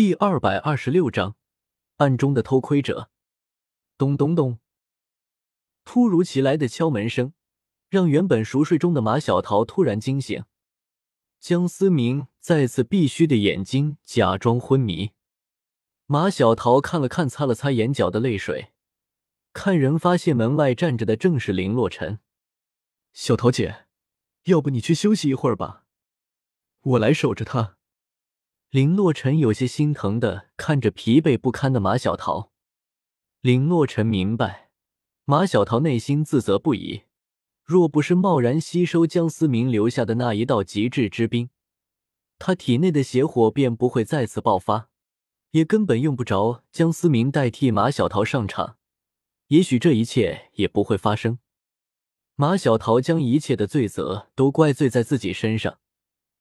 第二百二十六章，暗中的偷窥者。咚咚咚！突如其来的敲门声让原本熟睡中的马小桃突然惊醒。江思明再次闭虚的眼睛假装昏迷。马小桃看了看，擦了擦眼角的泪水，看人发现门外站着的正是林洛尘。小桃姐，要不你去休息一会儿吧，我来守着他。林洛尘有些心疼的看着疲惫不堪的马小桃。林洛尘明白，马小桃内心自责不已。若不是贸然吸收江思明留下的那一道极致之冰，他体内的邪火便不会再次爆发，也根本用不着江思明代替马小桃上场。也许这一切也不会发生。马小桃将一切的罪责都怪罪在自己身上，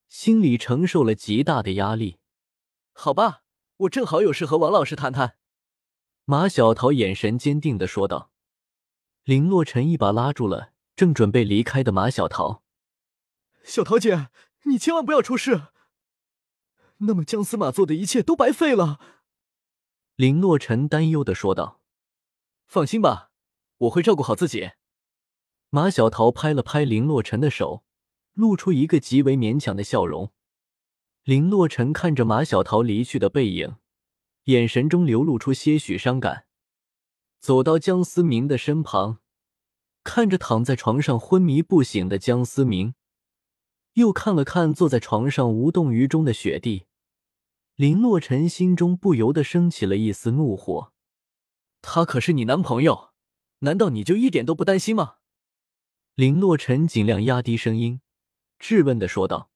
心里承受了极大的压力。好吧，我正好有事和王老师谈谈。马小桃眼神坚定的说道。林洛尘一把拉住了正准备离开的马小桃。小桃姐，你千万不要出事，那么姜司马做的一切都白费了。林洛尘担忧的说道。放心吧，我会照顾好自己。马小桃拍了拍林洛尘的手，露出一个极为勉强的笑容。林洛尘看着马小桃离去的背影，眼神中流露出些许伤感，走到江思明的身旁，看着躺在床上昏迷不醒的江思明，又看了看坐在床上无动于衷的雪地，林洛尘心中不由得升起了一丝怒火。他可是你男朋友，难道你就一点都不担心吗？林洛尘尽量压低声音，质问的说道。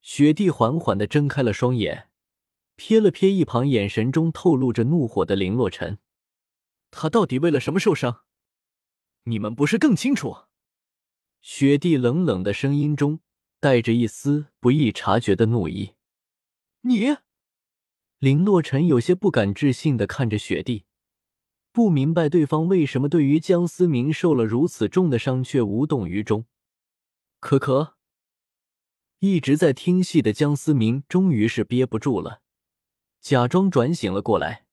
雪地缓缓的睁开了双眼，瞥了瞥一旁眼神中透露着怒火的林洛尘，他到底为了什么受伤？你们不是更清楚？雪地冷冷的声音中带着一丝不易察觉的怒意。你，林洛尘有些不敢置信的看着雪地，不明白对方为什么对于江思明受了如此重的伤却无动于衷。可可。一直在听戏的江思明终于是憋不住了，假装转醒了过来。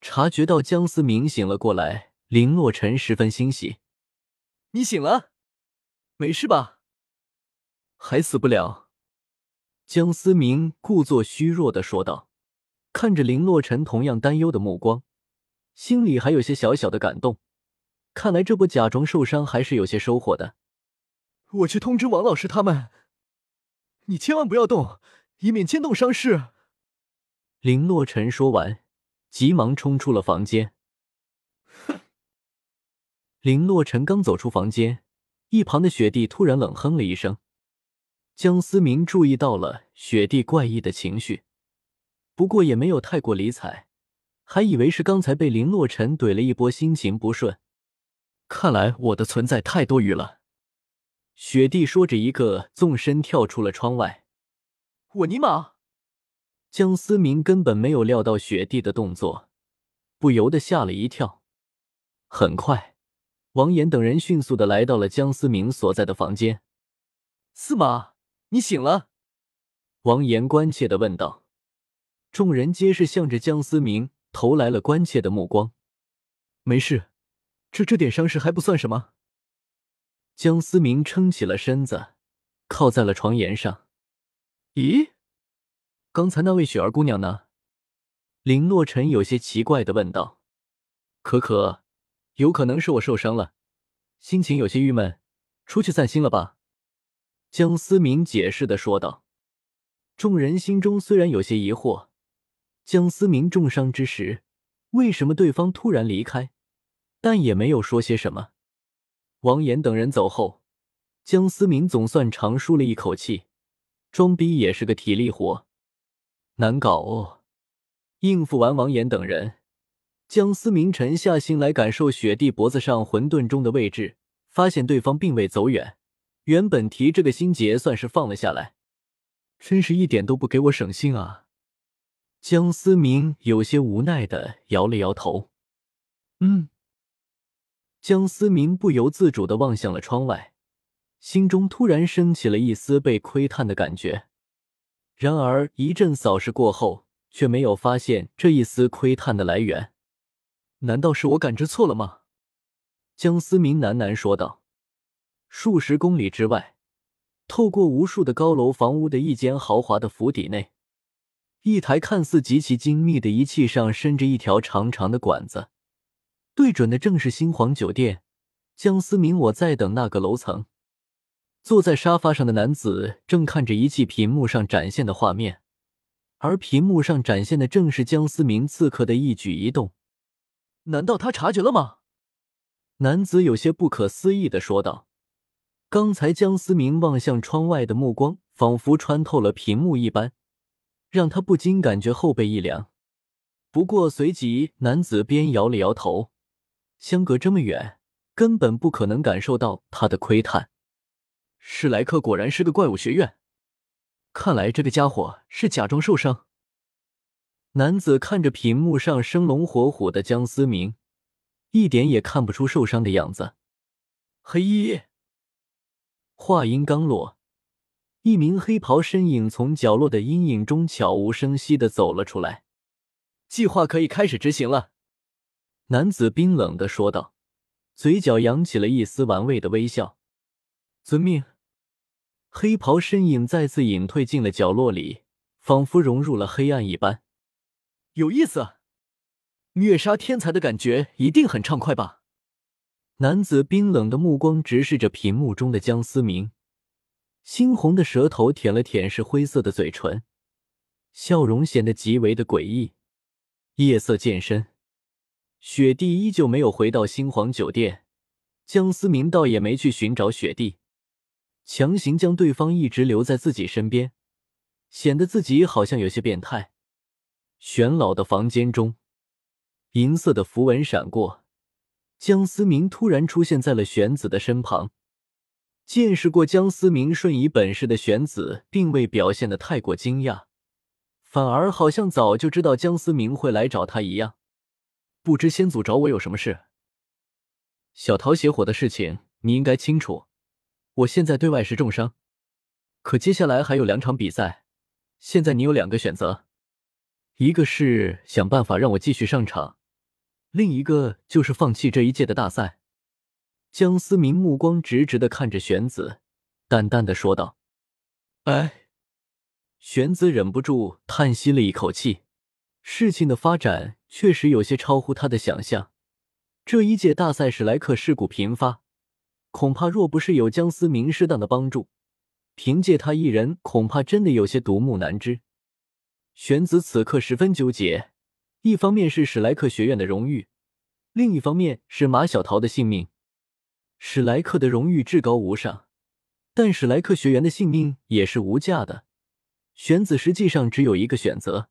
察觉到江思明醒了过来，林洛尘十分欣喜：“你醒了，没事吧？还死不了。”江思明故作虚弱的说道，看着林洛尘同样担忧的目光，心里还有些小小的感动。看来这波假装受伤还是有些收获的。我去通知王老师他们。你千万不要动，以免牵动伤势。林洛尘说完，急忙冲出了房间。哼！林洛尘刚走出房间，一旁的雪地突然冷哼了一声。江思明注意到了雪地怪异的情绪，不过也没有太过理睬，还以为是刚才被林洛尘怼了一波，心情不顺。看来我的存在太多余了。雪地说着，一个纵身跳出了窗外。我尼玛！江思明根本没有料到雪地的动作，不由得吓了一跳。很快，王岩等人迅速的来到了江思明所在的房间。司马，你醒了？王岩关切的问道。众人皆是向着江思明投来了关切的目光。没事，这这点伤势还不算什么。江思明撑起了身子，靠在了床沿上。咦，刚才那位雪儿姑娘呢？林洛尘有些奇怪的问道。可可，有可能是我受伤了，心情有些郁闷，出去散心了吧？江思明解释的说道。众人心中虽然有些疑惑，江思明重伤之时，为什么对方突然离开？但也没有说些什么。王岩等人走后，江思明总算长舒了一口气。装逼也是个体力活，难搞哦。应付完王岩等人，江思明沉下心来感受雪地脖子上混沌钟的位置，发现对方并未走远。原本提这个心结算是放了下来，真是一点都不给我省心啊！江思明有些无奈的摇了摇头。嗯。江思明不由自主的望向了窗外，心中突然升起了一丝被窥探的感觉。然而一阵扫视过后，却没有发现这一丝窥探的来源。难道是我感知错了吗？江思明喃喃说道。数十公里之外，透过无数的高楼房屋的一间豪华的府邸内，一台看似极其精密的仪器上伸着一条长长的管子，对准的正是星皇酒店。江思明，我在等那个楼层。坐在沙发上的男子正看着仪器屏幕上展现的画面，而屏幕上展现的正是江思明此刻的一举一动。难道他察觉了吗？男子有些不可思议的说道。刚才江思明望向窗外的目光，仿佛穿透了屏幕一般，让他不禁感觉后背一凉。不过随即，男子边摇了摇头，相隔这么远，根本不可能感受到他的窥探。史莱克果然是个怪物学院，看来这个家伙是假装受伤。男子看着屏幕上生龙活虎的江思明，一点也看不出受伤的样子。黑衣。话音刚落，一名黑袍身影从角落的阴影中悄无声息的走了出来。计划可以开始执行了，男子冰冷的说道，嘴角扬起了一丝玩味的微笑。遵命。黑袍身影再次隐退进了角落里，仿佛融入了黑暗一般。有意思，虐杀天才的感觉一定很畅快吧？男子冰冷的目光直视着屏幕中的江思明，猩红的舌头舔了舔是灰色的嘴唇，笑容显得极为的诡异。夜色渐深，雪帝依旧没有回到星皇酒店，江思明倒也没去寻找雪帝，强行将对方一直留在自己身边，显得自己好像有些变态。玄老的房间中，银色的符文闪过。江思明突然出现在了玄子的身旁。见识过江思明瞬移本事的玄子，并未表现的太过惊讶，反而好像早就知道江思明会来找他一样。不知先祖找我有什么事？小桃邪火的事情你应该清楚。我现在对外是重伤，可接下来还有两场比赛，现在你有两个选择，一个是想办法让我继续上场。另一个就是放弃这一届的大赛。江思明目光直直的看着玄子，淡淡的说道：“哎。”玄子忍不住叹息了一口气。事情的发展确实有些超乎他的想象。这一届大赛史莱克事故频发，恐怕若不是有江思明适当的帮助，凭借他一人，恐怕真的有些独木难支。玄子此刻十分纠结。一方面是史莱克学院的荣誉，另一方面是马小桃的性命。史莱克的荣誉至高无上，但史莱克学员的性命也是无价的。玄子实际上只有一个选择：